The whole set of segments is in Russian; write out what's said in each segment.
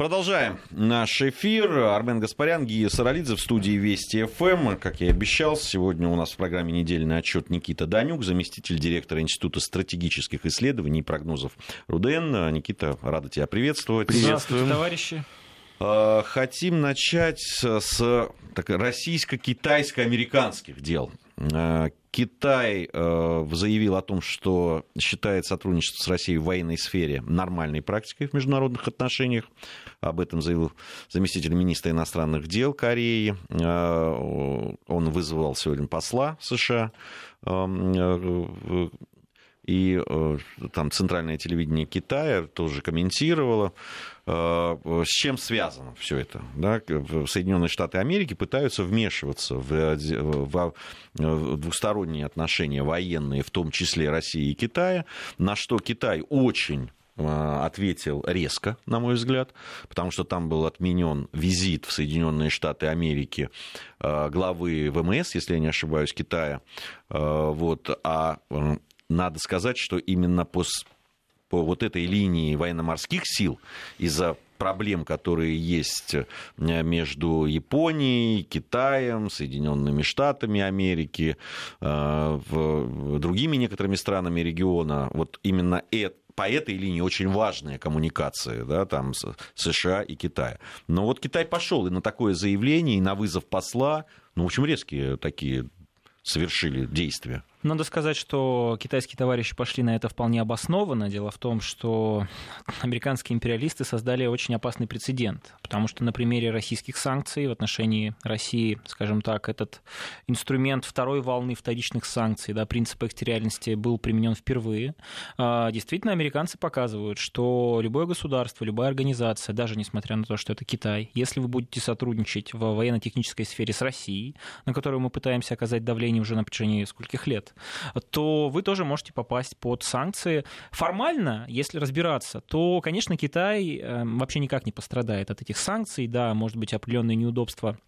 Продолжаем наш эфир. Армен Гаспарян, Гия Саралидзе в студии Вести ФМ. Как я и обещал, сегодня у нас в программе недельный отчет Никита Данюк, заместитель директора Института стратегических исследований и прогнозов РУДН. Никита, рада тебя приветствовать. Приветствуем. товарищи. А, хотим начать с российско-китайско-американских дел. А, Китай э, заявил о том, что считает сотрудничество с Россией в военной сфере нормальной практикой в международных отношениях. Об этом заявил заместитель министра иностранных дел Кореи. Э, он вызвал сегодня посла США э, и там центральное телевидение Китая тоже комментировало Э, с чем связано все это? Да? Соединенные Штаты Америки пытаются вмешиваться в, в, в двусторонние отношения военные, в том числе России и Китая, на что Китай очень э, ответил резко, на мой взгляд, потому что там был отменен визит в Соединенные Штаты Америки э, главы ВМС, если я не ошибаюсь, Китая. Вот, а надо сказать, что именно после по вот этой линии военно-морских сил из-за проблем, которые есть э, между Японией, Китаем, Соединенными Штатами Америки, э, другими некоторыми странами региона, вот именно это по этой линии очень важная коммуникация, да, там США и Китая. Но вот Китай пошел и на такое заявление, и на вызов посла, ну, в общем, резкие такие совершили действия. Надо сказать, что китайские товарищи пошли на это вполне обоснованно. Дело в том, что американские империалисты создали очень опасный прецедент, потому что на примере российских санкций в отношении России, скажем так, этот инструмент второй волны вторичных санкций, да, принцип экстериальности был применен впервые. А, действительно, американцы показывают, что любое государство, любая организация, даже несмотря на то, что это Китай, если вы будете сотрудничать в военно-технической сфере с Россией, на которую мы пытаемся оказать давление уже на протяжении скольких лет, то вы тоже можете попасть под санкции. Формально, если разбираться, то, конечно, Китай эм, вообще никак не пострадает от этих санкций. Да, может быть, определенные неудобства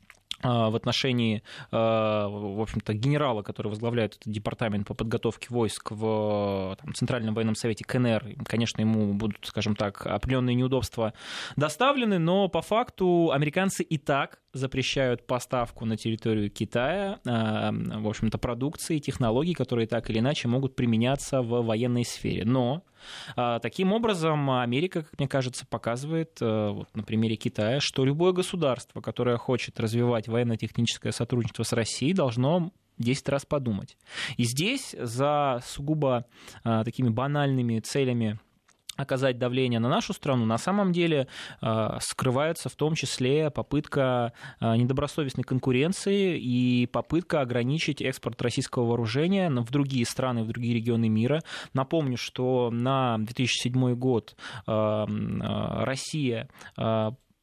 а, в отношении, а, в общем-то, генерала, который возглавляет этот департамент по подготовке войск в там, Центральном военном совете КНР. Конечно, ему будут, скажем так, определенные неудобства доставлены, но по факту американцы и так запрещают поставку на территорию Китая, а, в общем-то, продукции, технологий, которые так или иначе могут применяться в военной сфере. Но а, таким образом, Америка, как мне кажется, показывает э, вот, на примере Китая, что любое государство, которое хочет развивать военно-техническое сотрудничество с Россией, должно 10 раз подумать. И здесь за сугубо а, такими банальными целями оказать давление на нашу страну, на самом деле э, скрывается в том числе попытка э, недобросовестной конкуренции и попытка ограничить экспорт российского вооружения в другие страны, в другие регионы мира. Напомню, что на 2007 год э, Россия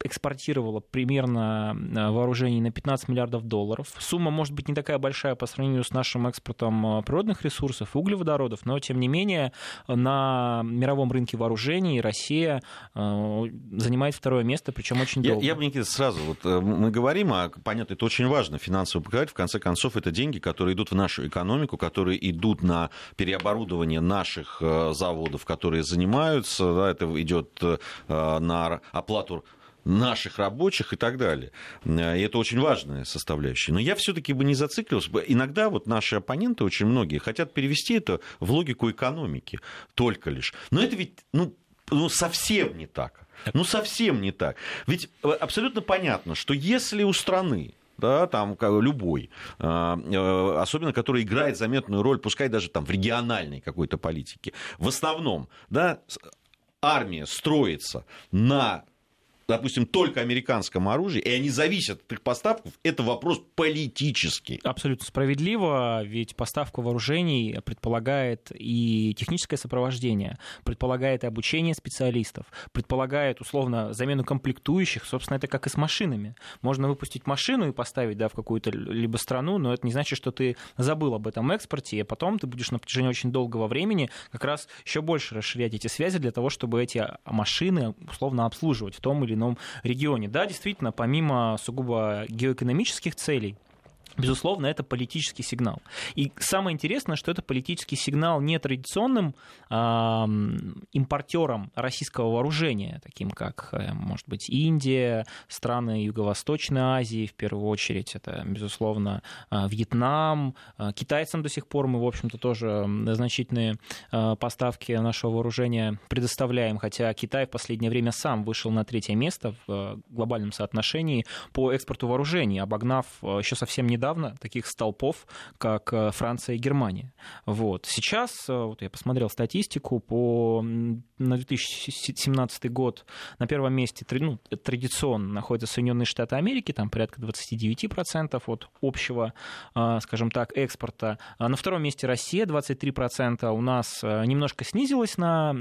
экспортировала примерно э, вооружений на 15 миллиардов долларов. Сумма может быть не такая большая по сравнению с нашим экспортом э, природных ресурсов углеводородов, но тем не менее на мировом рынке вооружений Россия э, занимает второе место, причем очень долго. Я, я бы, Никита, сразу, вот мы говорим, а понятно, это очень важно, финансово показать, в конце концов, это деньги, которые идут в нашу экономику, которые идут на переоборудование наших заводов, которые занимаются, да, это идет на оплату наших рабочих и так далее. И это очень важная составляющая. Но я все-таки бы не зациклился. Иногда вот наши оппоненты, очень многие, хотят перевести это в логику экономики только лишь. Но это ведь ну, ну, совсем не так. Ну, совсем не так. Ведь э, абсолютно понятно, что если у страны да, там любой, а, э, особенно который играет заметную роль, пускай даже там в региональной какой-то политике, в основном, да, армия строится на допустим, только американском оружии, и они зависят от их поставок, это вопрос политический. Абсолютно справедливо, ведь поставка вооружений предполагает и техническое сопровождение, предполагает и обучение специалистов, предполагает, условно, замену комплектующих. Собственно, это как и с машинами. Можно выпустить машину и поставить да, в какую-то либо страну, но это не значит, что ты забыл об этом экспорте, и потом ты будешь на протяжении очень долгого времени как раз еще больше расширять эти связи для того, чтобы эти машины условно обслуживать в том или ином регионе. Да, действительно, помимо сугубо геоэкономических целей, Безусловно, это политический сигнал. И самое интересное, что это политический сигнал не традиционным э, импортерам российского вооружения, таким как, э, может быть, Индия, страны Юго-Восточной Азии, в первую очередь, это, безусловно, э, Вьетнам. Э, китайцам до сих пор мы, в общем-то, тоже значительные поставки нашего вооружения предоставляем, хотя Китай в последнее время сам вышел на третье место в э, глобальном соотношении по экспорту вооружений, обогнав э, еще совсем недавно недавно таких столпов, как э, Франция и Германия. Вот. Сейчас, э, вот я посмотрел статистику, по, на 2017 год на первом месте ну, традиционно находятся Соединенные Штаты Америки, там порядка 29% от общего, э, скажем так, экспорта. А на втором месте Россия, 23%. У нас немножко снизилась на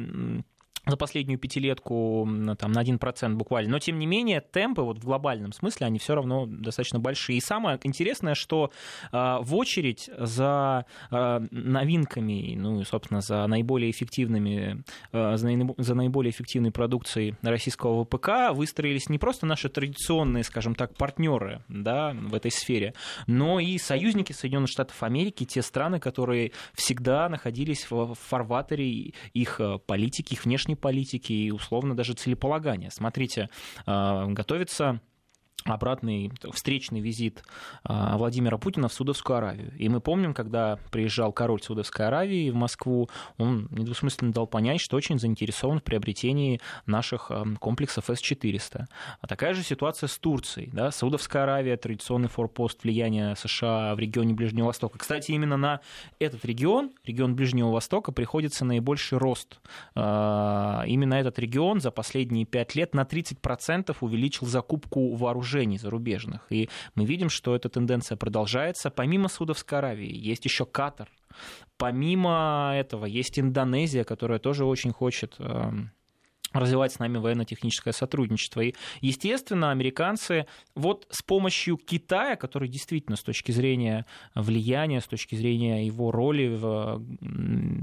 за последнюю пятилетку там, на 1% буквально. Но, тем не менее, темпы вот в глобальном смысле, они все равно достаточно большие. И самое интересное, что э, в очередь за э, новинками, ну и, собственно, за наиболее эффективными, э, за, за наиболее эффективной продукцией российского ВПК выстроились не просто наши традиционные, скажем так, партнеры да, в этой сфере, но и союзники Соединенных Штатов Америки, те страны, которые всегда находились в фарватере их политики, их внешней политики и условно даже целеполагания. Смотрите, а, готовится обратный встречный визит а, Владимира Путина в Судовскую Аравию. И мы помним, когда приезжал король Судовской Аравии в Москву, он недвусмысленно дал понять, что очень заинтересован в приобретении наших а, комплексов С-400. А такая же ситуация с Турцией. Да? Саудовская Аравия, традиционный форпост влияния США в регионе Ближнего Востока. Кстати, именно на этот регион, регион Ближнего Востока, приходится наибольший рост. Именно этот регион за последние пять лет на 30% увеличил закупку вооружений вооружений зарубежных. И мы видим, что эта тенденция продолжается. Помимо Саудовской Аравии есть еще Катар. Помимо этого есть Индонезия, которая тоже очень хочет эм, развивать с нами военно-техническое сотрудничество. И, естественно, американцы вот с помощью Китая, который действительно с точки зрения влияния, с точки зрения его роли в,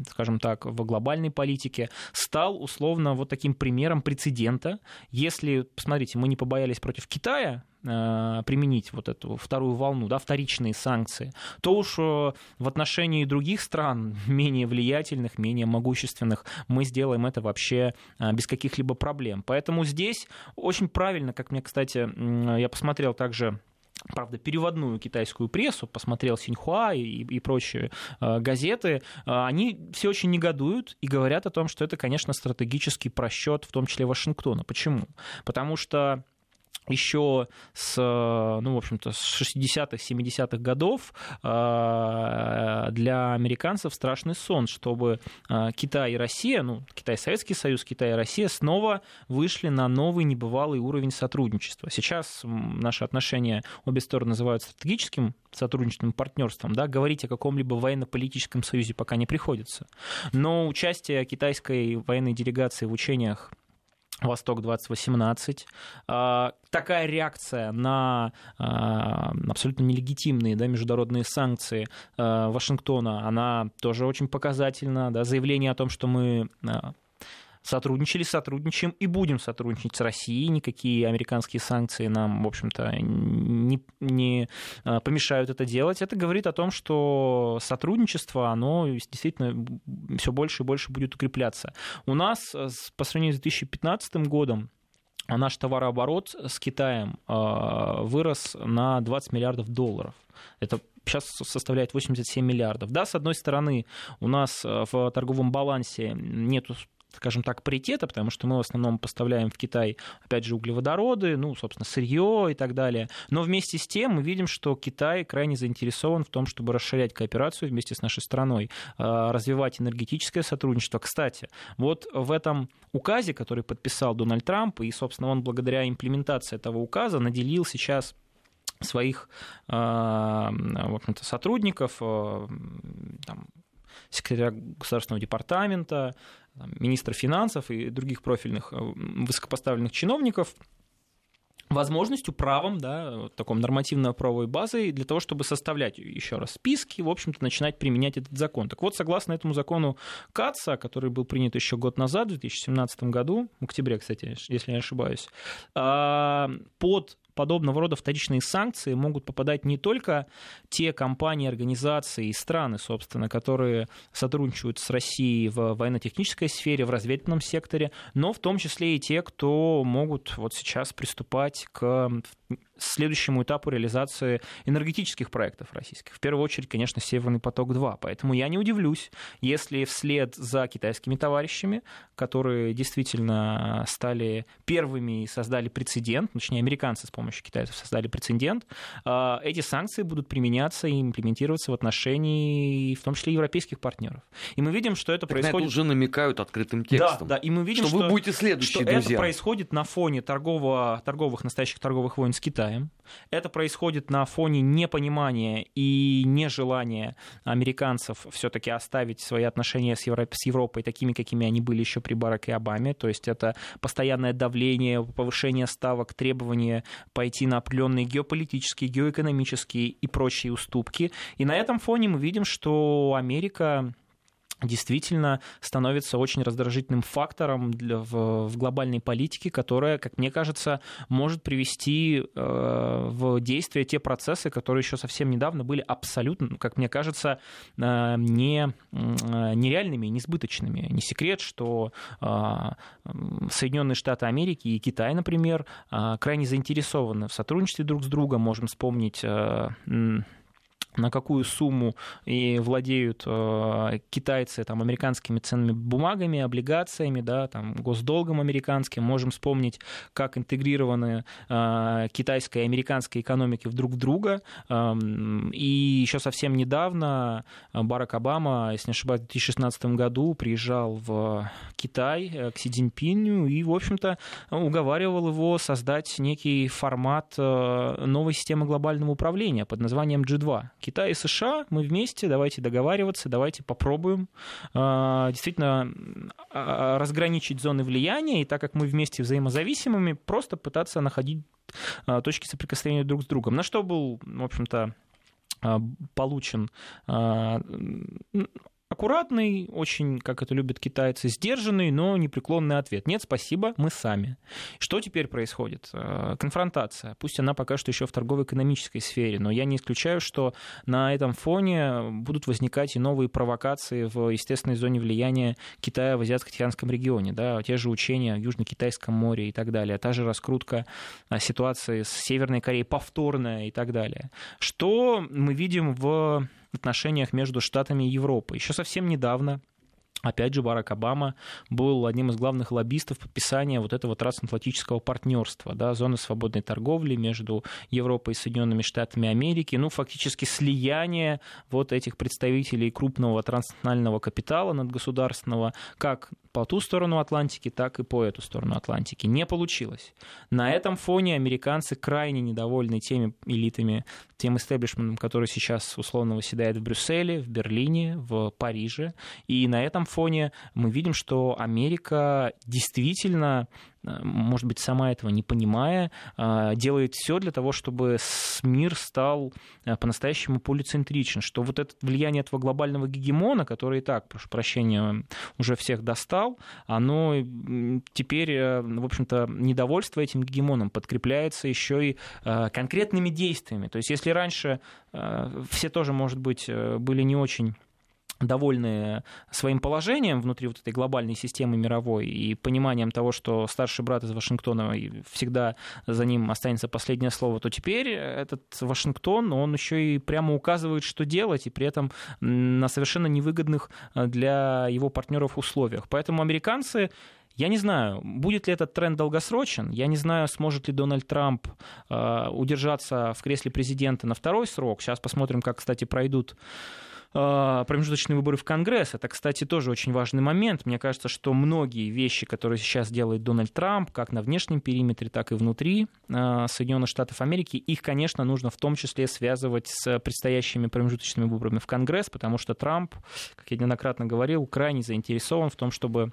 скажем так, в глобальной политике, стал условно вот таким примером прецедента. Если, посмотрите, мы не побоялись против Китая, применить вот эту вторую волну, да, вторичные санкции, то уж э, в отношении других стран, менее влиятельных, менее могущественных, мы сделаем это вообще э, без каких-либо проблем. Поэтому здесь очень правильно, как мне, кстати, я посмотрел также правда, переводную китайскую прессу, посмотрел Синьхуа и, и прочие э, газеты, э, они все очень негодуют и говорят о том, что это, конечно, стратегический просчет, в том числе Вашингтона. Почему? Потому что еще с, ну, в общем-то, с 60-х, 70-х годов э, для американцев страшный сон, чтобы э, Китай и Россия, ну, Китай Советский Союз, Китай и Россия снова вышли на новый небывалый уровень сотрудничества. Сейчас наши отношения обе стороны называют стратегическим сотрудничеством, партнерством, да, говорить о каком-либо военно-политическом союзе пока не приходится. Но участие китайской военной делегации в учениях Восток-2018. А, такая реакция на а, абсолютно нелегитимные да, международные санкции а, Вашингтона, она тоже очень показательна. Да, заявление о том, что мы сотрудничали, сотрудничаем и будем сотрудничать с Россией. Никакие американские санкции нам, в общем-то, не, не а, помешают это делать. Это говорит о том, что сотрудничество, оно действительно все больше и больше будет укрепляться. У нас по сравнению с 2015 годом наш товарооборот с Китаем а, вырос на 20 миллиардов долларов. Это сейчас составляет 87 миллиардов. Да, с одной стороны, у нас в торговом балансе нет скажем так, паритета, потому что мы в основном поставляем в Китай, опять же, углеводороды, ну, собственно, сырье и так далее. Но вместе с тем мы видим, что Китай крайне заинтересован в том, чтобы расширять кооперацию вместе с нашей страной, а, развивать энергетическое сотрудничество. Кстати, вот в этом указе, который подписал Дональд Трамп, и, собственно, он благодаря имплементации этого указа наделил сейчас своих общем-то, сотрудников, а, там, секретаря Государственного департамента, министра финансов и других профильных э, высокопоставленных чиновников возможностью, правом, да, таком нормативно-правовой базой для того, чтобы составлять еще раз списки, в общем-то, начинать применять этот закон. Так вот, согласно этому закону КАЦа, который был принят еще год назад, в 2017 году, в октябре, кстати, если не ошибаюсь, а, под подобного рода вторичные санкции могут попадать не только те компании, организации и страны, собственно, которые сотрудничают с Россией в военно-технической сфере, в разведывательном секторе, но в том числе и те, кто могут вот сейчас приступать к следующему этапу реализации энергетических проектов российских. В первую очередь, конечно, «Северный поток-2». Поэтому я не удивлюсь, если вслед за китайскими товарищами, которые действительно стали первыми и создали прецедент, точнее, американцы с помощью китайцев создали прецедент, а, эти санкции будут применяться и имплементироваться в отношении, в том числе, европейских партнеров. И мы видим, что это так происходит... На это уже намекают открытым текстом. Да, да, и мы видим, что, что вы будете следующие, что друзья. это происходит на фоне торгового, торговых, настоящих торговых войн с Китаем. Это происходит на фоне непонимания и нежелания американцев все-таки оставить свои отношения с, Европ... с Европой такими, какими они были еще при Бараке Обаме. То есть это постоянное давление, повышение ставок, требования пойти на определенные геополитические, геоэкономические и прочие уступки. И на этом фоне мы видим, что Америка действительно становится очень раздражительным фактором для, в, в глобальной политике, которая, как мне кажется, может привести э, в действие те процессы, которые еще совсем недавно были абсолютно, как мне кажется, э, не, э, нереальными, несбыточными. Не секрет, что э, Соединенные Штаты Америки и Китай, например, э, крайне заинтересованы в сотрудничестве друг с другом. Можем вспомнить э, на какую сумму и владеют э, китайцы там, американскими ценными бумагами, облигациями, да, там, госдолгом американским. Можем вспомнить, как интегрированы э, китайская и американская экономики друг в друга. Э, и еще совсем недавно Барак Обама, если не ошибаюсь, в 2016 году приезжал в Китай э, к Си Цзиньпиню и, в общем-то, уговаривал его создать некий формат э, новой системы глобального управления под названием G2 Китай и США, мы вместе, давайте договариваться, давайте попробуем а, действительно а, разграничить зоны влияния, и так как мы вместе взаимозависимыми, просто пытаться находить а, точки соприкосновения друг с другом. На что был, в общем-то, получен аккуратный, очень, как это любят китайцы, сдержанный, но непреклонный ответ. Нет, спасибо, мы сами. Что теперь происходит? Э, конфронтация. Пусть она пока что еще в торгово-экономической сфере, но я не исключаю, что на этом фоне будут возникать и новые провокации в естественной зоне влияния Китая в Азиатско-Тихоокеанском регионе. Да, те же учения в Южно-Китайском море и так далее, та же раскрутка а, ситуации с Северной Кореей повторная и так далее. Что мы видим в отношениях между Штатами и Европой. Еще совсем недавно Опять же, Барак Обама был одним из главных лоббистов подписания вот этого трансатлантического партнерства, да, зоны свободной торговли между Европой и Соединенными Штатами Америки, ну, фактически слияние вот этих представителей крупного транснационального капитала надгосударственного, как по ту сторону Атлантики, так и по эту сторону Атлантики. Не получилось. На этом фоне американцы крайне недовольны теми элитами, тем истеблишментом, который сейчас условно выседает в Брюсселе, в Берлине, в Париже. И на этом фоне мы видим, что Америка действительно Э, может быть, сама этого не понимая, э, делает все для того, чтобы мир стал э, по-настоящему полицентричен, что вот это влияние этого глобального гегемона, который и так, прошу прощения, уже всех достал, оно теперь, в общем-то, недовольство этим гегемоном подкрепляется еще и конкретными действиями. То есть если раньше все тоже, может быть, были не очень довольны своим положением внутри вот этой глобальной системы мировой и пониманием того, что старший брат из Вашингтона всегда за ним останется последнее слово, то теперь этот Вашингтон, он еще и прямо указывает, что делать, и при этом на совершенно невыгодных для его партнеров условиях. Поэтому американцы я не знаю, будет ли этот тренд долгосрочен. Я не знаю, сможет ли Дональд Трамп э, удержаться в кресле президента на второй срок. Сейчас посмотрим, как, кстати, пройдут промежуточные выборы в Конгресс. Это, кстати, тоже очень важный момент. Мне кажется, что многие вещи, которые сейчас делает Дональд Трамп, как на внешнем периметре, так и внутри а, Соединенных Штатов Америки, их, конечно, нужно в том числе связывать с предстоящими промежуточными выборами в Конгресс, потому что Трамп, как я неоднократно говорил, крайне заинтересован в том, чтобы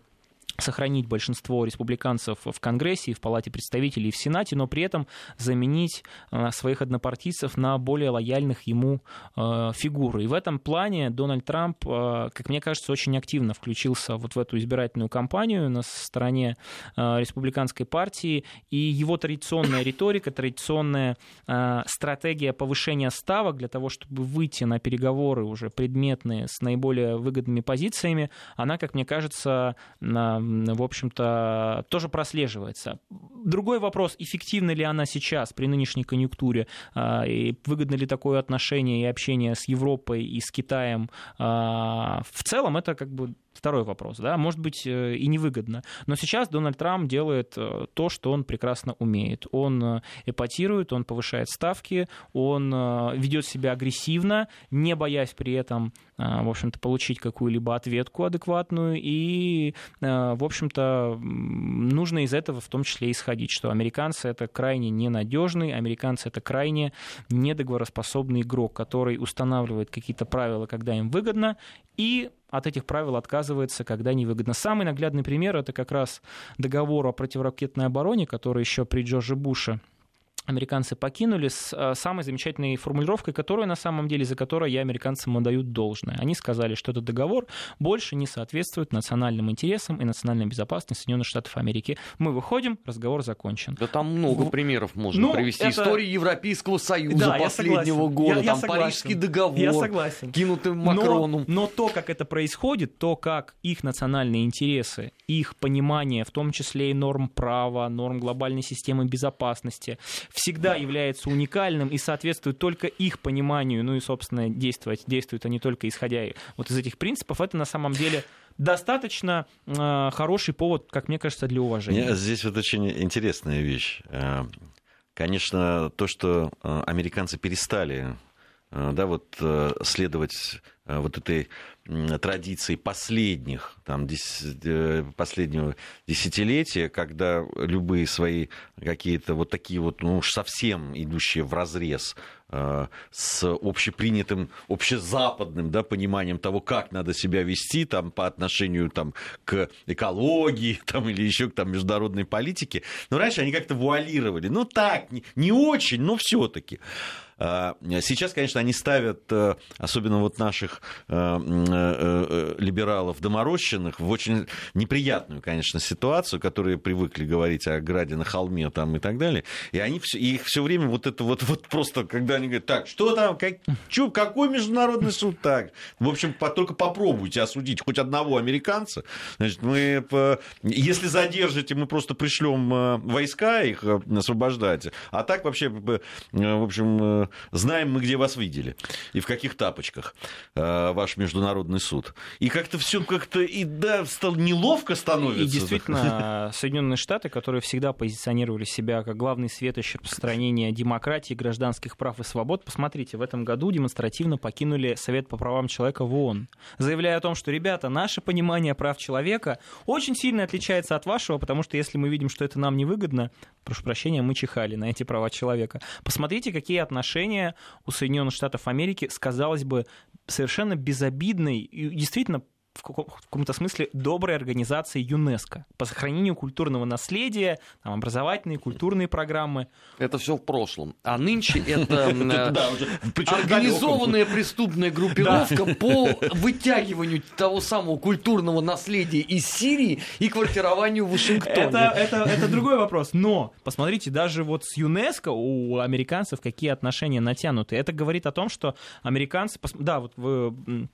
сохранить большинство республиканцев в Конгрессе, и в Палате представителей, и в Сенате, но при этом заменить э, своих однопартийцев на более лояльных ему э, фигур. И в этом плане Дональд Трамп, э, как мне кажется, очень активно включился вот в эту избирательную кампанию на стороне республиканской партии, и его традиционная риторика, традиционная стратегия повышения ставок для того, чтобы выйти на переговоры уже предметные с наиболее выгодными позициями, она, как мне кажется, в общем-то, тоже прослеживается. Другой вопрос, эффективна ли она сейчас при нынешней конъюнктуре, а, и выгодно ли такое отношение и общение с Европой и с Китаем а, в целом, это как бы Второй вопрос, да, может быть э, и невыгодно. Но сейчас Дональд Трамп делает э, то, что он прекрасно умеет. Он э, эпатирует, он повышает ставки, он ведет себя агрессивно, не боясь при этом, в общем-то, получить какую-либо ответку адекватную. И, в общем-то, нужно из этого в том числе исходить, что американцы это крайне ненадежный, американцы это крайне недоговороспособный игрок, который устанавливает какие-то правила, когда им выгодно, и от этих правил отказывается, когда невыгодно. Самый наглядный пример это как раз договор о противоракетной обороне, который еще при Джорже Буше американцы покинули с э, самой замечательной формулировкой, которую на самом деле, за которую я американцам отдают должное. Они сказали, что этот договор больше не соответствует национальным интересам и национальной безопасности Соединенных Штатов Америки. Мы выходим, разговор закончен. Да там много примеров можно ну, привести. Это... Истории Европейского Союза да, последнего года, я, я там согласен. Парижский договор, я согласен. кинутый Макроном. Но, но то, как это происходит, то, как их национальные интересы, их понимание, в том числе и норм права, норм глобальной системы безопасности, всегда является уникальным и соответствует только их пониманию, ну и, собственно, действовать, действуют они только исходя вот из этих принципов, это на самом деле достаточно э, хороший повод, как мне кажется, для уважения. Здесь вот очень интересная вещь. Э, конечно, то, что э, американцы перестали да, вот, следовать вот этой традиции последних, там, э, последнего десятилетия, когда любые свои какие-то вот такие вот, ну уж совсем идущие в разрез э, с общепринятым, общезападным да, пониманием того, как надо себя вести там, по отношению там, к экологии там, или еще к там, международной политике. Но раньше они как-то вуалировали. Ну так, не очень, но все-таки. А, сейчас, конечно, они ставят, э, особенно вот наших Э, э, либералов доморощенных в очень неприятную, конечно, ситуацию, которые привыкли говорить о граде на холме там и так далее. И они все, и их все время вот это вот, вот просто, когда они говорят, так, что там, как, чё, какой международный суд так? В общем, по, только попробуйте осудить хоть одного американца. Значит, мы, если задержите, мы просто пришлем войска их освобождать. А так вообще, в общем, знаем мы, где вас видели и в каких тапочках ваш международный суд. И как-то все как-то и да, стало неловко становится. И действительно, Соединенные Штаты, которые всегда позиционировали себя как главный светоч распространения демократии, гражданских прав и свобод, посмотрите, в этом году демонстративно покинули Совет по правам человека в ООН, заявляя о том, что, ребята, наше понимание прав человека очень сильно отличается от вашего, потому что если мы видим, что это нам невыгодно, прошу прощения, мы чихали на эти права человека. Посмотрите, какие отношения у Соединенных Штатов Америки, сказалось бы, совершенно безобидной и действительно в каком-то смысле доброй организации ЮНЕСКО по сохранению культурного наследия, там, образовательные, культурные программы. Это все в прошлом. А нынче это организованная преступная группировка по вытягиванию того самого культурного наследия из Сирии и квартированию в Вашингтоне. Это другой вопрос. Но посмотрите, даже вот с ЮНЕСКО у американцев какие отношения натянуты. Это говорит о том, что американцы... Да, вот вы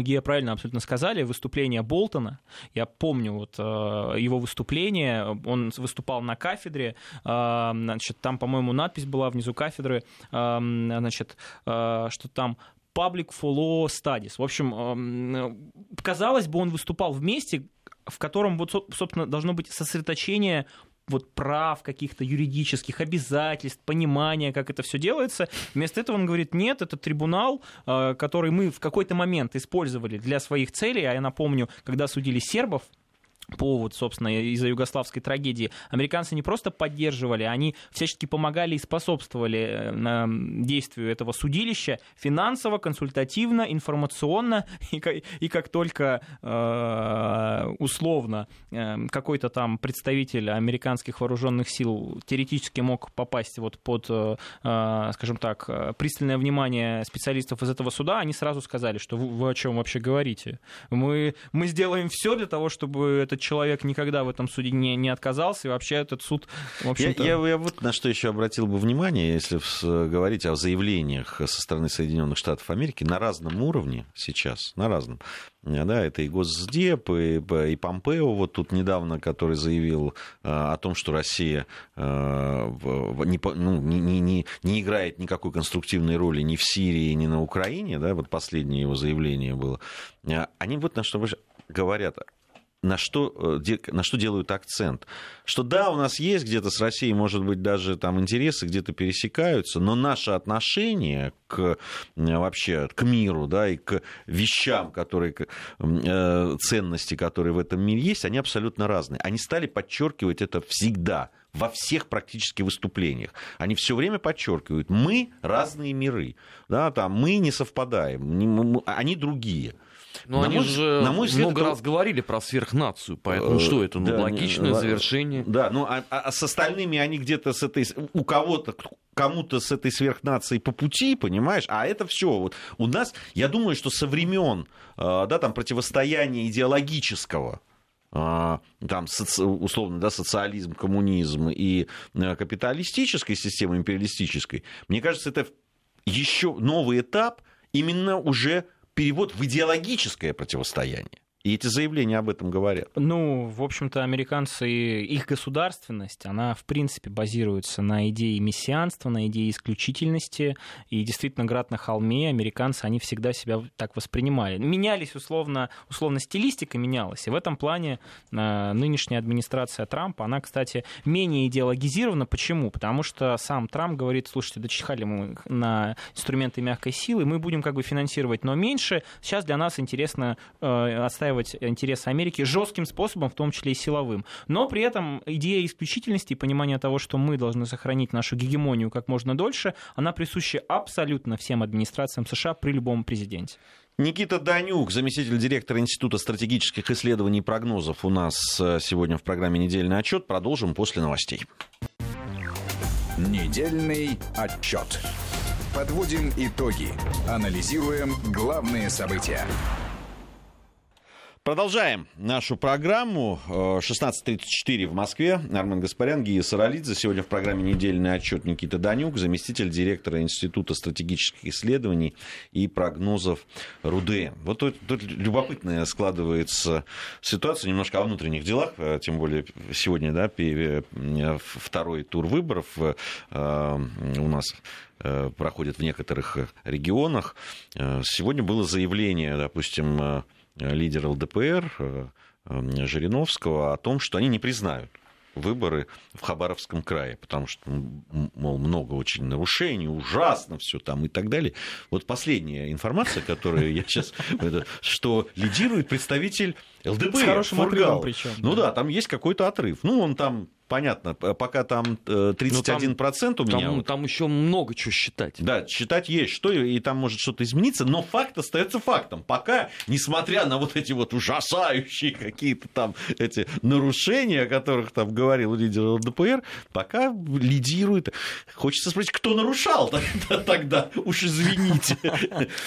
Гея правильно абсолютно сказали, выступление Болтона, я помню вот э, его выступление, он выступал на кафедре, э, значит, там, по-моему, надпись была внизу кафедры, э, значит, что там Public Follow Studies. В общем, казалось бы, он выступал вместе, в котором, вот, собственно, должно быть сосредоточение вот прав каких-то юридических обязательств, понимания, как это все делается. Вместо этого он говорит, нет, это трибунал, э, который мы в какой-то момент использовали для своих целей, а я напомню, когда судили сербов, повод, собственно, из-за югославской трагедии, американцы не просто поддерживали, они всячески помогали и способствовали э, действию этого судилища финансово, консультативно, информационно, и, и как только э, условно э, какой-то там представитель американских вооруженных сил теоретически мог попасть вот под, скажем так, пристальное внимание специалистов из этого суда, они сразу сказали, что вы, вы о чем вообще говорите? Мы, мы сделаем все для того, чтобы этот человек никогда в этом суде не, не отказался, и вообще этот суд, в общем-то... Я, я, я вот на что еще обратил бы внимание, если говорить о заявлениях со стороны Соединенных Штатов Америки на разном уровне сейчас, на разном. Да, это и Госдеп, и, и Помпео, вот тут недавно, который заявил о том, что Россия не, ну, не, не, не играет никакой конструктивной роли ни в Сирии, ни на Украине, да, вот последнее его заявление было. Они вот на что говорят, на что, э, на что делают акцент. Что да, у нас есть где-то с Россией, может быть, даже там интересы где-то пересекаются, но наше отношение к вообще к миру, да, и к вещам, которые, э, ценности, которые в этом мире есть, они абсолютно разные. Они стали подчеркивать это всегда во всех практически выступлениях. Они все время подчеркивают, мы разные миры, да, там, мы не совпадаем, они другие. Но на они мой, же на мой взгляд, много это... раз говорили про сверхнацию, поэтому э, что это? Ну, да, логичное завершение. Да, ну а, а, а с остальными они где-то с этой... У кого-то, кому-то с этой сверхнацией по пути, понимаешь? А это все. Вот у нас, я думаю, что со времен э, да, там, противостояния идеологического, э, там, условно, да, социализм, коммунизм и капиталистической системы, империалистической, мне кажется, это еще новый этап именно уже перевод в идеологическое противостояние. И эти заявления об этом говорят. Ну, в общем-то, американцы, их государственность, она, в принципе, базируется на идее мессианства, на идее исключительности. И действительно, град на холме, американцы, они всегда себя так воспринимали. Менялись, условно, условно стилистика менялась. И в этом плане э, нынешняя администрация Трампа, она, кстати, менее идеологизирована. Почему? Потому что сам Трамп говорит, слушайте, дочихали мы на инструменты мягкой силы, мы будем как бы финансировать, но меньше. Сейчас для нас интересно э, отстаивать отстаивать интересы Америки жестким способом, в том числе и силовым. Но при этом идея исключительности и понимание того, что мы должны сохранить нашу гегемонию как можно дольше, она присуща абсолютно всем администрациям США при любом президенте. Никита Данюк, заместитель директора Института стратегических исследований и прогнозов у нас э, сегодня в программе «Недельный отчет». Продолжим после новостей. Недельный отчет. Подводим итоги. Анализируем главные события. Продолжаем нашу программу. 16.34 в Москве. Армен Гаспарян, Гия Саралидзе. Сегодня в программе «Недельный отчет» Никита Данюк, заместитель директора Института стратегических исследований и прогнозов РУД. Вот тут, тут любопытная складывается ситуация немножко о внутренних делах, э, тем более сегодня да, э, второй тур выборов э, у нас проходит в некоторых регионах. Сегодня было заявление, допустим, лидера ЛДПР э, э, Жириновского о том, что они не признают выборы в Хабаровском крае, потому что, мол, много очень нарушений, ужасно все там и так далее. Вот последняя информация, которую я сейчас... Что лидирует представитель ЛДПР. С хорошим отрывом причем. Ну да, там есть какой-то отрыв. Ну, он там понятно, пока там 31% там, у меня. Там, там еще много чего считать. Да, считать есть что, и там может что-то измениться, но факт остается фактом. Пока, несмотря на вот эти вот ужасающие какие-то там эти нарушения, о которых там говорил лидер ЛДПР, пока лидирует. Хочется спросить, кто нарушал тогда? Уж извините.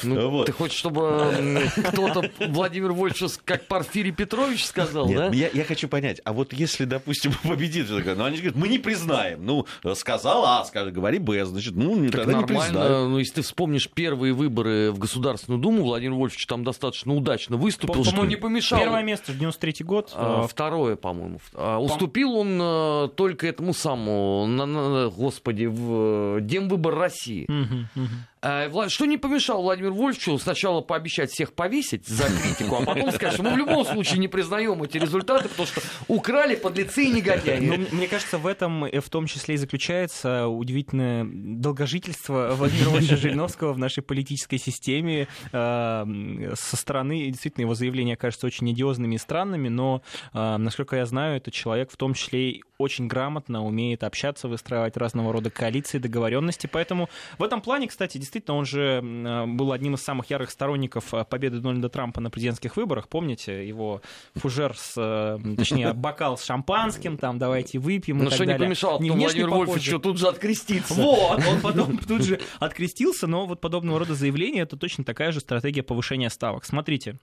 Ну, Ты хочешь, чтобы кто-то Владимир Вольфович, как Порфирий Петрович сказал, да? Я хочу понять, а вот если, допустим, победит но ну, они говорят, мы не признаем. Ну, сказал А, скажи, говори Б, значит, ну, так тогда нормально, не признаем. Ну, если ты вспомнишь первые выборы в Государственную Думу, Владимир Вольфович там достаточно удачно выступил. По-моему, не помешал. Первое место, 93-й год. А, второе, по-моему. А, уступил он а, только этому самому, на, на, господи, в Демвыбор России. Угу, угу. А, что не помешало Владимиру Вольфовичу сначала пообещать всех повесить за критику, а потом сказать, что мы в любом случае не признаем эти результаты, потому что украли подлецы и негодяи. Ну, мне кажется, в этом в том числе и заключается удивительное долгожительство Владимира Вольфовича Жириновского в нашей политической системе. А, со стороны, действительно, его заявления кажутся очень идиозными и странными, но, а, насколько я знаю, этот человек в том числе очень грамотно умеет общаться, выстраивать разного рода коалиции, договоренности. Поэтому в этом плане, кстати, действительно, он же был одним из самых ярых сторонников а, победы Дональда Трампа на президентских выборах. Помните его фужер с, э, точнее, бокал с шампанским, там, давайте выпьем Ну, что не помешало не Владимир Вольфовичу тут же откреститься. Вот, он потом тут же открестился, но вот подобного рода заявления это точно такая же стратегия повышения ставок. Смотрите,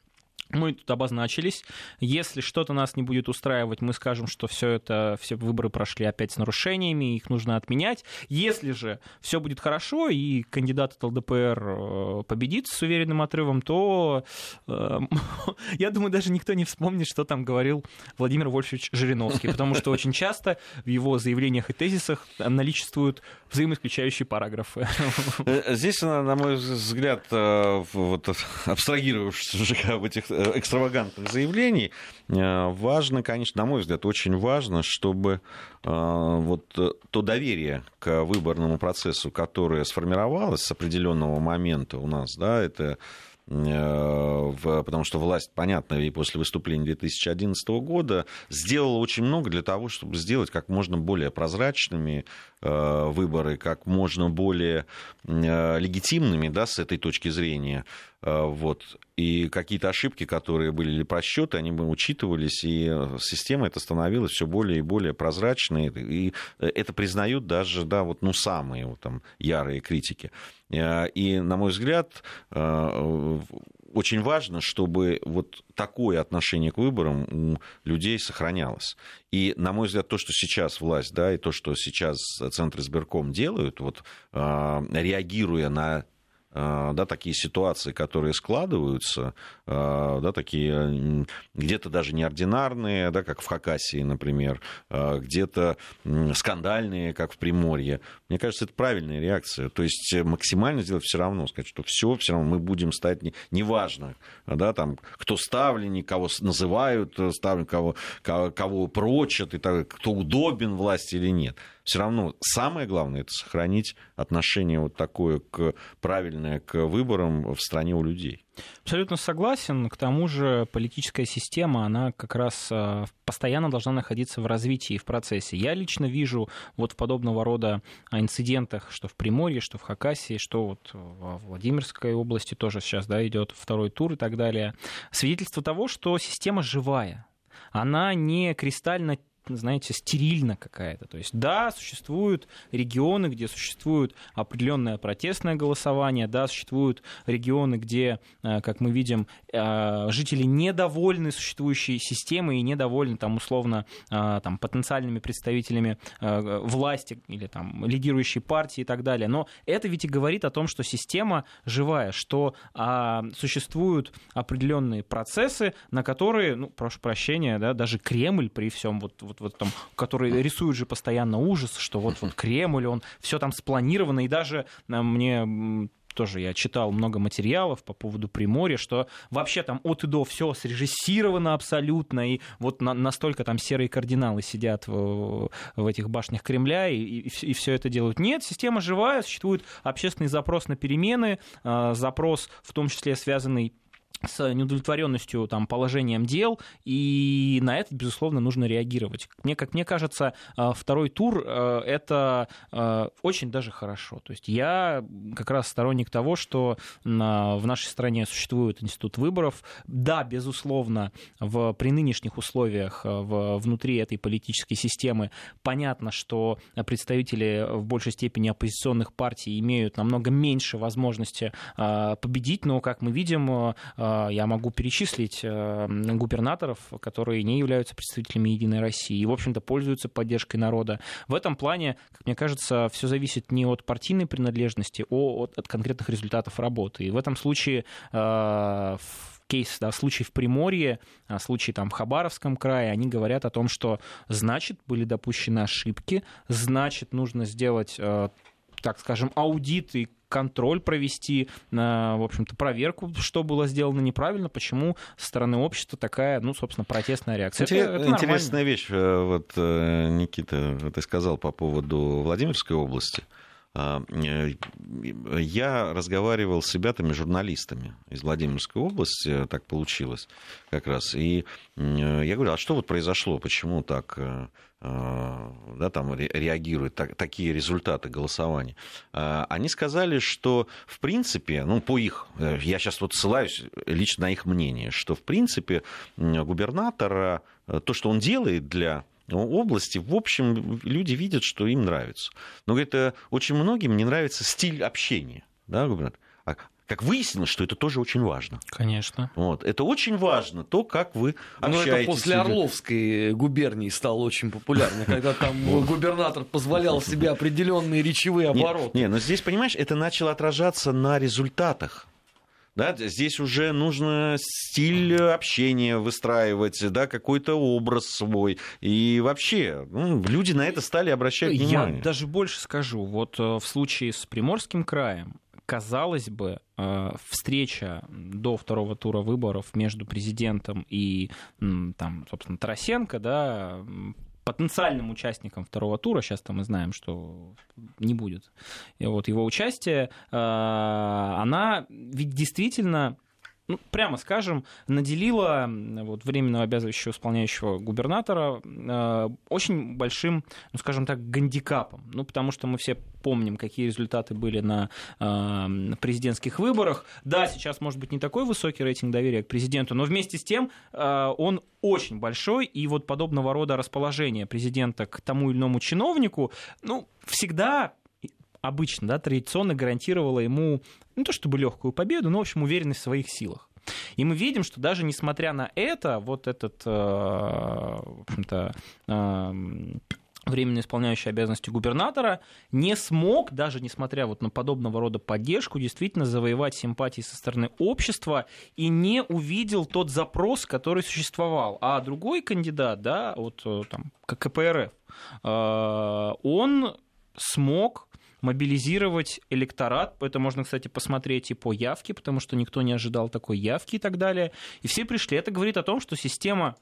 мы тут обозначились. Если что-то нас не будет устраивать, мы скажем, что все это, все выборы прошли опять с нарушениями, их нужно отменять. Если же все будет хорошо и кандидат от ЛДПР э, победит с уверенным отрывом, то э, я думаю, даже никто не вспомнит, что там говорил Владимир Вольфович Жириновский, потому что очень часто в его заявлениях и тезисах наличествуют взаимоисключающие параграфы. Э, здесь, на мой взгляд, вот абстрагировавшись уже об этих экстравагантных заявлений, э, важно, конечно, на мой взгляд, очень важно, чтобы э, вот то доверие к выборному процессу, которое сформировалось с определенного момента у нас, да, это потому что власть, понятно, и после выступления 2011 года сделала очень много для того, чтобы сделать как можно более прозрачными выборы, как можно более легитимными да, с этой точки зрения. Э, вот. И какие-то ошибки, которые были или просчеты, они бы учитывались, и э, система это становилась все более и более прозрачной. И это признают даже да, вот, ну, самые вот, там, ярые критики. Э, и, на мой взгляд, очень важно, чтобы вот такое отношение к выборам у людей сохранялось. И, на мой взгляд, то, что сейчас власть, да, и то, что сейчас Центр избирком делают, вот, реагируя на а, да, такие ситуации, которые складываются, а, да, такие где-то даже неординарные, да, как в Хакасии, например, а, где-то скандальные, как в Приморье. Мне кажется, это правильная реакция. То есть максимально сделать все равно, сказать, что все, все равно мы будем стать, неважно, да, там, кто ставленник, кого называют ставленник, кого, кого, кого прочат, и так, кто удобен власти или нет все равно самое главное это сохранить отношение вот такое к правильное к выборам в стране у людей. Абсолютно согласен. К тому же политическая система, она как раз а, постоянно должна находиться в развитии, в процессе. Я лично вижу вот в подобного рода инцидентах, что в Приморье, что в Хакасии, что вот в Владимирской области тоже сейчас да, идет второй тур и так далее, свидетельство того, что система живая. Она не кристально знаете, стерильна какая-то. То есть, да, существуют регионы, где существует определенное протестное голосование, да, существуют регионы, где, э, как мы видим, э, жители недовольны существующей системой и недовольны, там, условно, э, там, потенциальными представителями власти или там, лидирующей партии и так далее. Но это ведь и говорит о том, что система живая, что а, существуют определенные процессы, на которые, ну, прошу прощения, да, даже Кремль при всем вот вот, вот там, который рисует же постоянно ужас, что вот, вот Кремль, он все там спланировано, и даже э, мне тоже я читал много материалов по поводу Приморья, что вообще там от и до все срежиссировано абсолютно, и вот на, настолько там серые кардиналы сидят в, в этих башнях Кремля и, и, и все это делают. Нет, система живая, существует общественный запрос на перемены, э, запрос в том числе связанный с неудовлетворенностью там, положением дел, и на это, безусловно, нужно реагировать. Мне, как мне кажется, э, второй тур э, — это э, очень даже хорошо. То есть я как раз сторонник того, что в нашей стране существует институт выборов. Да, безусловно, в, при нынешних условиях в, внутри этой политической системы понятно, что представители в большей степени оппозиционных партий имеют намного меньше возможности победить, но, как мы видим, я могу перечислить э, губернаторов, которые не являются представителями Единой России и, в общем-то, пользуются поддержкой народа. В этом плане, как мне кажется, все зависит не от партийной принадлежности, а от, от конкретных результатов работы. И в этом случае э, кейс, да, случай в Приморье, а, случай там в Хабаровском крае, они говорят о том, что значит были допущены ошибки, значит нужно сделать, э, так скажем, аудит и контроль провести, в общем-то, проверку, что было сделано неправильно, почему со стороны общества такая, ну, собственно, протестная реакция. Кстати, это, это интересная вещь, вот, Никита, ты сказал по поводу Владимирской области. А, э, я разговаривал с ребятами, журналистами из Владимирской области, так получилось как раз. И я говорю, а что вот произошло, почему так э, э, да, там реагируют так, такие результаты голосования. А, они сказали, что в принципе, ну, по их, я сейчас вот ссылаюсь лично на их мнение, что в принципе губернатора, то, что он делает для области, в общем, люди видят, что им нравится. Но это очень многим не нравится стиль общения, да, губернатор? А как выяснилось, что это тоже очень важно. Конечно. Вот. Это очень важно, то, как вы общаетесь. Но это после Орловской губернии стало очень популярно, когда там губернатор позволял себе определенные речевые обороты. Не, но здесь, понимаешь, это начало отражаться на результатах да, здесь уже нужно стиль общения выстраивать, да, какой-то образ свой. И вообще, ну, люди на это стали обращать внимание. Я даже больше скажу. Вот э, в случае с Приморским краем, казалось бы, э, встреча до второго тура выборов между президентом и, там, собственно, Тарасенко, да, потенциальным участником второго тура, сейчас там мы знаем, что не будет, и вот его участие, э, она ведь действительно ну, прямо скажем, наделила вот, временного обязывающего исполняющего губернатора э, очень большим, ну, скажем так, гандикапом. Ну, потому что мы все помним, какие результаты были на э, президентских выборах. Да, сейчас, может быть, не такой высокий рейтинг доверия к президенту, но вместе с тем э, он очень большой, и вот подобного рода расположение президента к тому или иному чиновнику, ну, всегда обычно, да, традиционно гарантировала ему не то чтобы легкую победу, но, в общем, уверенность в своих силах. И мы видим, что даже несмотря на это, вот этот, э, в общем-то, э, временно исполняющий обязанности губернатора, не смог, даже несмотря вот на подобного рода поддержку, действительно завоевать симпатии со стороны общества и не увидел тот запрос, который существовал. А другой кандидат, да, вот э, там, КПРФ, он смог мобилизировать электорат. Это можно, кстати, посмотреть и по явке, потому что никто не ожидал такой явки и так далее. И все пришли. Это говорит о том, что система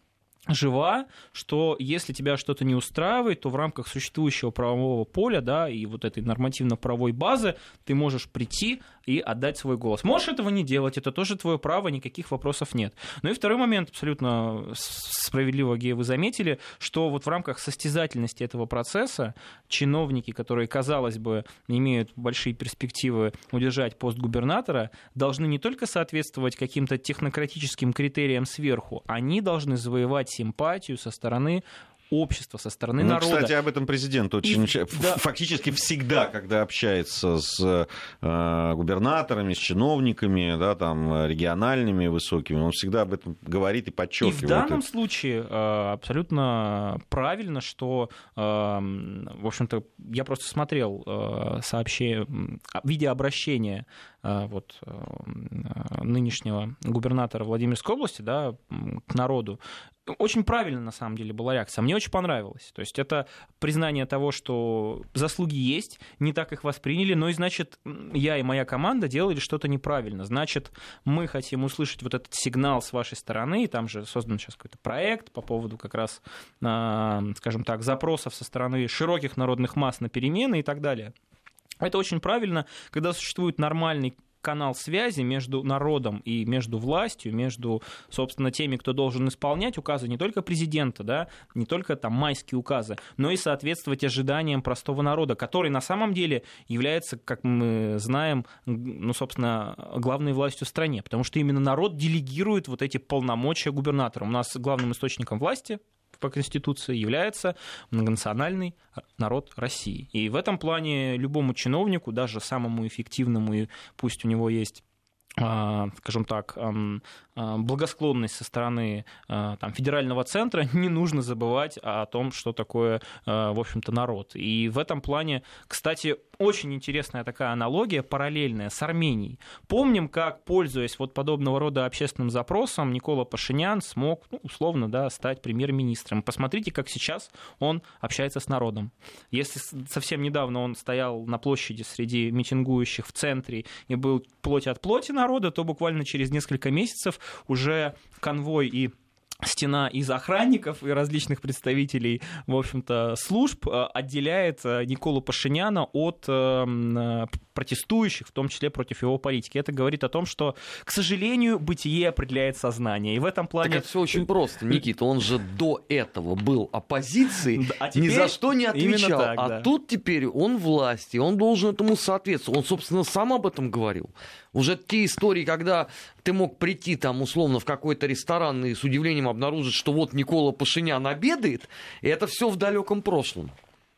жива, что если тебя что-то не устраивает, то в рамках существующего правового поля, да, и вот этой нормативно-правовой базы ты можешь прийти и отдать свой голос. Можешь этого не делать, это тоже твое право, никаких вопросов нет. Ну и второй момент, абсолютно справедливо, Гея, вы заметили, что вот в рамках состязательности этого процесса чиновники, которые, казалось бы, имеют большие перспективы удержать пост губернатора, должны не только соответствовать каким-то технократическим критериям сверху, они должны завоевать симпатию со стороны общества, со стороны ну, народа. Кстати, об этом президент очень и, да. фактически всегда, когда общается с э, губернаторами, с чиновниками, да, там, региональными высокими, он всегда об этом говорит и подчеркивает. И в данном случае э, абсолютно правильно, что, э, в общем-то, я просто смотрел э, сообщение, видеообращение э, вот, э, нынешнего губернатора Владимирской области да, к народу, очень правильно, на самом деле, была реакция. Мне очень понравилось. То есть это признание того, что заслуги есть, не так их восприняли, но и значит, я и моя команда делали что-то неправильно. Значит, мы хотим услышать вот этот сигнал с вашей стороны, и там же создан сейчас какой-то проект по поводу как раз, а, скажем так, запросов со стороны широких народных масс на перемены и так далее. Это очень правильно, когда существует нормальный канал связи между народом и между властью, между, собственно, теми, кто должен исполнять указы не только президента, да, не только там майские указы, но и соответствовать ожиданиям простого народа, который на самом деле является, как мы знаем, ну, собственно, главной властью в стране, потому что именно народ делегирует вот эти полномочия губернаторам. У нас главным источником власти по Конституции является многонациональный народ России. И в этом плане любому чиновнику, даже самому эффективному, и пусть у него есть а, скажем так, а, благосклонность со стороны а, там, федерального центра, не нужно забывать о том, что такое, в общем-то, народ. И в этом плане, кстати, очень интересная такая аналогия, параллельная с Арменией. Помним, как, пользуясь вот подобного рода общественным запросом, Никола Пашинян смог, ну, условно, да, стать премьер-министром. Посмотрите, как сейчас он общается с народом. Если совсем недавно он стоял на площади среди митингующих в центре и был плоть от плоти народа, то буквально через несколько месяцев уже конвой и стена из охранников и различных представителей, в общем-то, служб э, отделяет э, Николу Пашиняна от э, протестующих, в том числе против его политики. Это говорит о том, что, к сожалению, бытие определяет сознание. И в этом плане... Так это все очень просто, Никита. Он же до этого был оппозицией, а ни за что не отвечал. Так, а да. тут теперь он власти, он должен этому соответствовать. Он, собственно, сам об этом говорил. Уже те истории, когда ты мог прийти там условно в какой-то ресторан и с удивлением обнаружить, что вот Никола Пашинян обедает, и это все в далеком прошлом.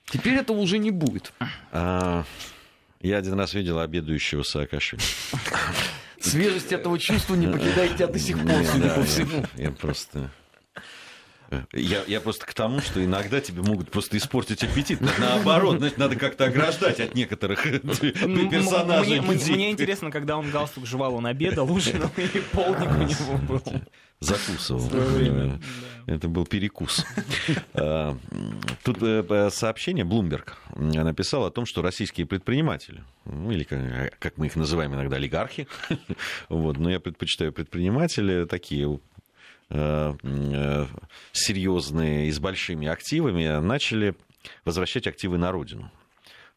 Теперь этого уже не будет. А, я один раз видел обедающего Саакашвили. Свежесть этого чувства не покидает тебя до сих пор, судя по всему. Я просто... Я, я просто к тому, что иногда тебе могут просто испортить аппетит. Наоборот, значит, надо как-то ограждать от некоторых персонажей. Мне, мне интересно, когда он галстук жевал, он обедал, ужинал, и полник у него был. Закусывал. Это был перекус. А, тут э, сообщение Bloomberg написал о том, что российские предприниматели, ну, или как мы их называем иногда, олигархи, вот, но я предпочитаю предприниматели такие Э, э, серьезные и с большими активами начали возвращать активы на родину.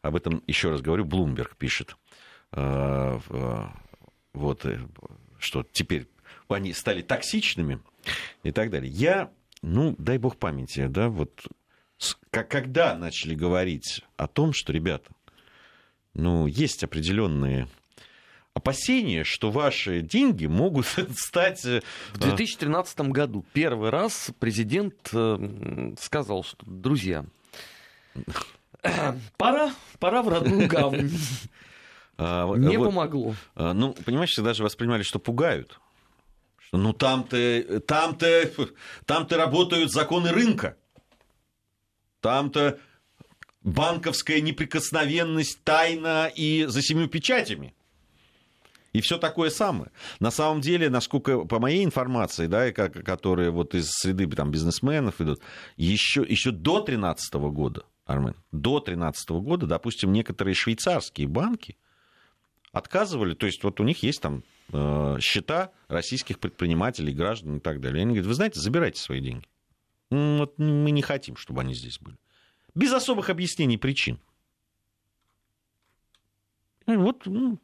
Об этом, еще раз говорю, Блумберг пишет. Э, вот, что теперь они стали токсичными и так далее. Я, ну, дай бог памяти, да, вот когда начали говорить о том, что, ребята, ну, есть определенные опасения, что ваши деньги могут стать... Э, В 2013 году первый раз президент э, сказал, что, друзья, пора, пора в родную гавань. А, Не вот, помогло. Ну, понимаешь, даже воспринимали, что пугают. Что, ну, там-то, там-то, там-то работают законы рынка. Там-то банковская неприкосновенность, тайна и за семью печатями и все такое самое. На самом деле, насколько, по моей информации, да, как, которые вот из среды там, бизнесменов идут, еще, еще до 2013 года, Армен, до 2013 года, допустим, некоторые швейцарские банки отказывали, то есть вот у них есть там э, счета российских предпринимателей, граждан и так далее. И они говорят, вы знаете, забирайте свои деньги. Вот мы не хотим, чтобы они здесь были. Без особых объяснений причин. Вот ну,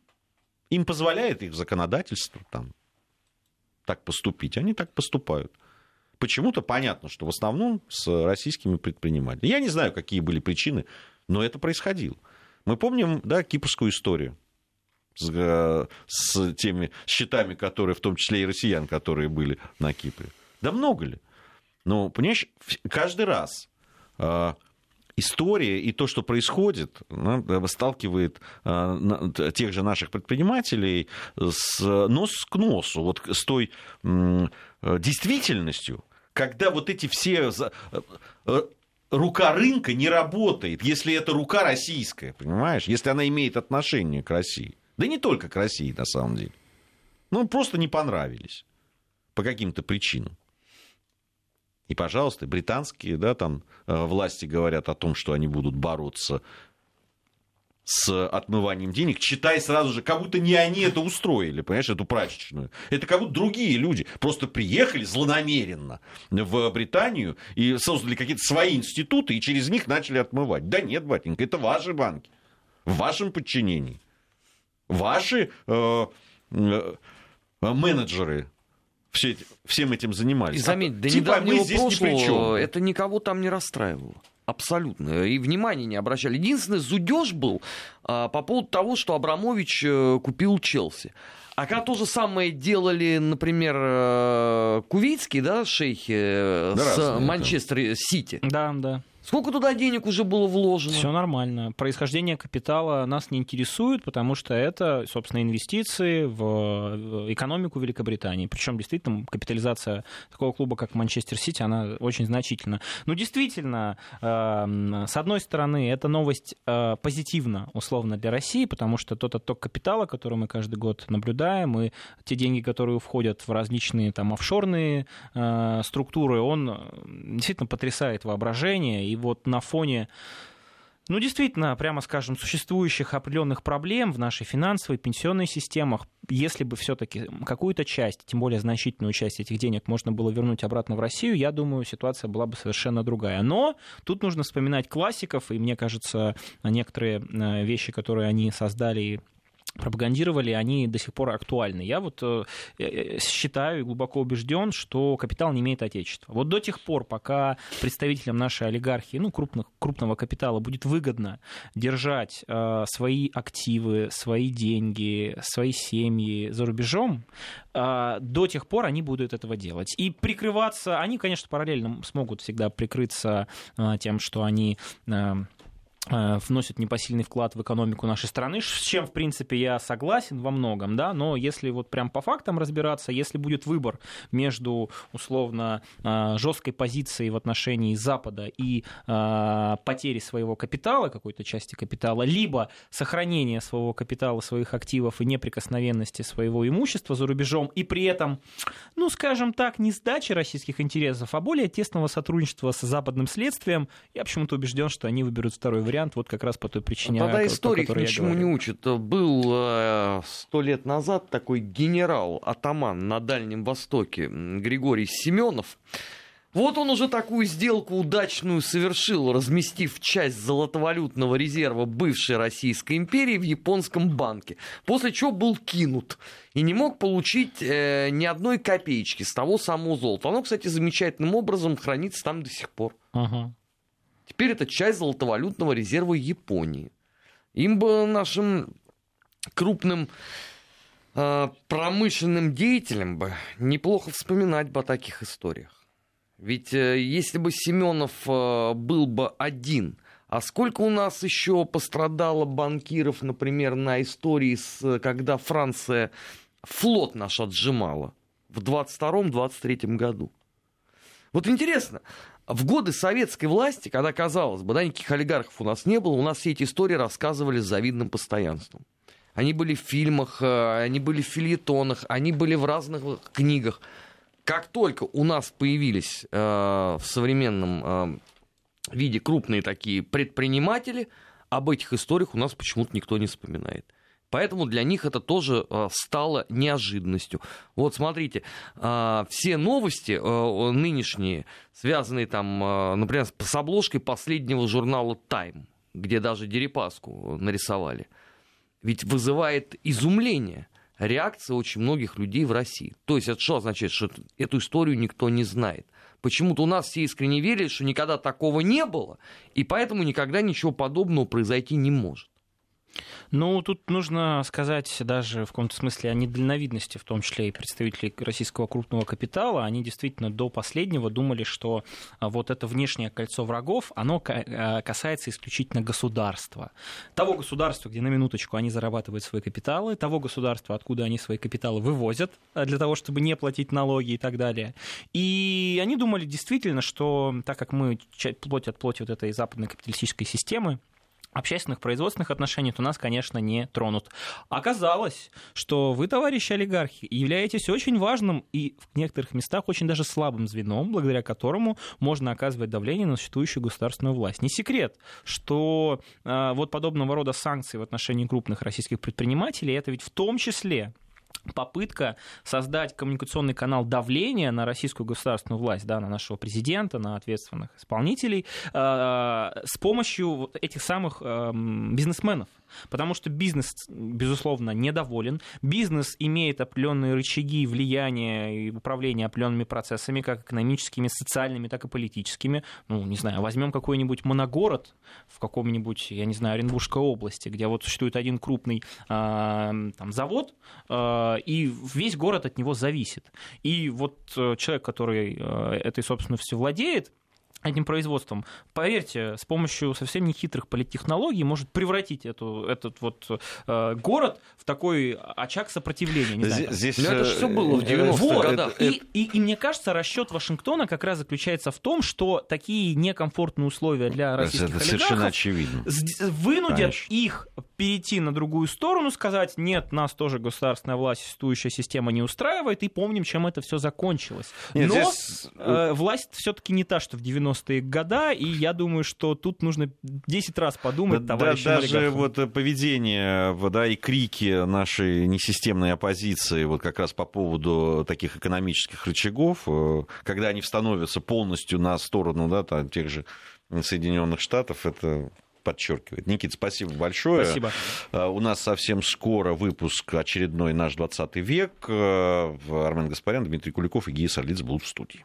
им позволяет их законодательство там, так поступить. Они так поступают. Почему-то понятно, что в основном с российскими предпринимателями. Я не знаю, какие были причины, но это происходило. Мы помним да, кипрскую историю с, э, с теми счетами, которые, в том числе и россиян, которые были на Кипре. Да много ли? Но, понимаешь, каждый раз э, история и то, что происходит, сталкивает а, тех же наших предпринимателей с нос к носу, вот с той действительностью, когда вот эти все э, рука рынка не работает, если это рука российская, понимаешь, если она имеет отношение к России. Да не только к России, на самом деле. Ну, просто не понравились по каким-то причинам. И, пожалуйста, британские да, там, э, власти говорят о том, что они будут бороться с отмыванием денег, читай сразу же, как будто не они это устроили, понимаешь, эту прачечную. Это как будто другие люди просто приехали злонамеренно в Британию и создали какие-то свои институты и через них начали отмывать. Да нет, батенька, это ваши банки, в вашем подчинении. Ваши э, э, менеджеры все, всем этим занимались. И заметь, до типа недавнего прошлого это никого там не расстраивало. Абсолютно. И внимания не обращали. Единственный зудеж был а, по поводу того, что Абрамович а, купил Челси. А когда то же самое делали, например, э, кувейтские, да, шейхи э, да, с Манчестер Сити. Да, да. Сколько туда денег уже было вложено? Все нормально. Происхождение капитала нас не интересует, потому что это, собственно, инвестиции в экономику Великобритании. Причем действительно капитализация такого клуба, как Манчестер Сити, она очень значительна. Ну, действительно, эм, с одной стороны, эта новость э, позитивна, условно, для России, потому что тот отток капитала, который мы каждый год наблюдаем, и те деньги, которые входят в различные там офшорные э, структуры, он э, действительно потрясает воображение и вот на фоне ну, действительно, прямо скажем, существующих определенных проблем в нашей финансовой, пенсионной системах, если бы все-таки какую-то часть, тем более значительную часть этих денег можно было вернуть обратно в Россию, я думаю, ситуация была бы совершенно другая. Но тут нужно вспоминать классиков, и мне кажется, некоторые э, вещи, которые они создали пропагандировали, они до сих пор актуальны. Я вот э, э, считаю и глубоко убежден, что капитал не имеет отечества. Вот до тех пор, пока представителям нашей олигархии, ну, крупных, крупного капитала будет выгодно держать э, свои активы, свои деньги, свои семьи за рубежом, э, до тех пор они будут этого делать. И прикрываться, они, конечно, параллельно смогут всегда прикрыться э, тем, что они... Э, Э, вносит непосильный вклад в экономику нашей страны, с чем, в принципе, я согласен во многом, да, но если вот прям по фактам разбираться, если будет выбор между, условно, э, жесткой позицией в отношении Запада и э, потери своего капитала, какой-то части капитала, либо сохранение своего капитала, своих активов и неприкосновенности своего имущества за рубежом, и при этом, ну, скажем так, не сдачи российских интересов, а более тесного сотрудничества с западным следствием, я почему-то убежден, что они выберут второй вариант вариант вот как раз по той причине, Тогда о, история их ничему не учит. Был э, сто лет назад такой генерал-атаман на Дальнем Востоке Григорий Семенов. Вот он уже такую сделку удачную совершил, разместив часть золотовалютного резерва бывшей Российской империи в японском банке, после чего был кинут и не мог получить э, ни одной копеечки с того самого золота. Оно, кстати, замечательным образом хранится там до сих пор. Ага. Теперь это часть золотовалютного резерва Японии. Им бы нашим крупным э, промышленным деятелям бы неплохо вспоминать бы о таких историях. Ведь э, если бы Семенов э, был бы один, а сколько у нас еще пострадало банкиров, например, на истории, с, когда Франция флот наш отжимала в 22-23 году? Вот интересно, в годы советской власти, когда, казалось бы, да, никаких олигархов у нас не было, у нас все эти истории рассказывали с завидным постоянством. Они были в фильмах, э, они были в фильетонах, они были в разных книгах. Как только у нас появились э, в современном э, виде крупные такие предприниматели, об этих историях у нас почему-то никто не вспоминает. Поэтому для них это тоже э, стало неожиданностью. Вот смотрите, э, все новости э, нынешние, связанные там, например, с обложкой последнего журнала Time, где даже Дерипаску нарисовали, ведь вызывает изумление реакция очень многих людей в России. То есть это что означает? Что эту историю никто не знает. Почему-то у нас все искренне верят, что никогда такого не было, и поэтому никогда ничего подобного произойти не может. Ну, тут нужно сказать даже в каком-то смысле о недальновидности, в том числе и представителей российского крупного капитала. Они действительно до последнего думали, что а, вот это внешнее кольцо врагов, оно а, касается исключительно государства. Того государства, где на минуточку они зарабатывают свои капиталы, того государства, откуда они свои капиталы вывозят а, для того, чтобы не платить налоги и так далее. И они думали действительно, что так как мы плоть от плоти вот этой западной капиталистической системы, общественных производственных отношений, то нас, конечно, не тронут. Оказалось, что вы, товарищи олигархи, являетесь очень важным и в некоторых местах очень даже слабым звеном, благодаря которому можно оказывать давление на существующую государственную власть. Не секрет, что э, вот подобного рода санкции в отношении крупных российских предпринимателей, это ведь в том числе попытка создать коммуникационный канал давления на российскую государственную власть, да, на нашего президента, на ответственных исполнителей э, с помощью этих самых э, бизнесменов. Потому что бизнес, безусловно, недоволен. Бизнес имеет определенные рычаги влияния и управления определенными процессами, как экономическими, социальными, так и политическими. Ну, не знаю, возьмем какой-нибудь моногород в каком-нибудь, я не знаю, Оренбургской области, где вот существует один крупный э, там, завод, э, и весь город от него зависит. И вот э, человек, который э, этой собственностью владеет, этим производством. Поверьте, с помощью совсем нехитрых политтехнологий может превратить эту, этот вот э, город в такой очаг сопротивления. Не знаю, здесь, здесь, это же все было в 90-х вот, годах. И, и, и мне кажется, расчет Вашингтона как раз заключается в том, что такие некомфортные условия для российских это совершенно очевидно. вынудят Конечно. их перейти на другую сторону, сказать, нет, нас тоже государственная власть, существующая система не устраивает, и помним, чем это все закончилось. Нет, Но здесь... э, власть все-таки не та, что в 90 90-е года, и я думаю, что тут нужно 10 раз подумать, да, товарищам да, Даже вот поведение да, и крики нашей несистемной оппозиции вот как раз по поводу таких экономических рычагов, э, когда они становятся полностью на сторону да, там, тех же Соединенных Штатов, это подчеркивает. Никит, спасибо большое. Спасибо. Э, у нас совсем скоро выпуск очередной «Наш 20 век». Э, Армен Гаспарян, Дмитрий Куликов и Гия Сарлиц будут в студии.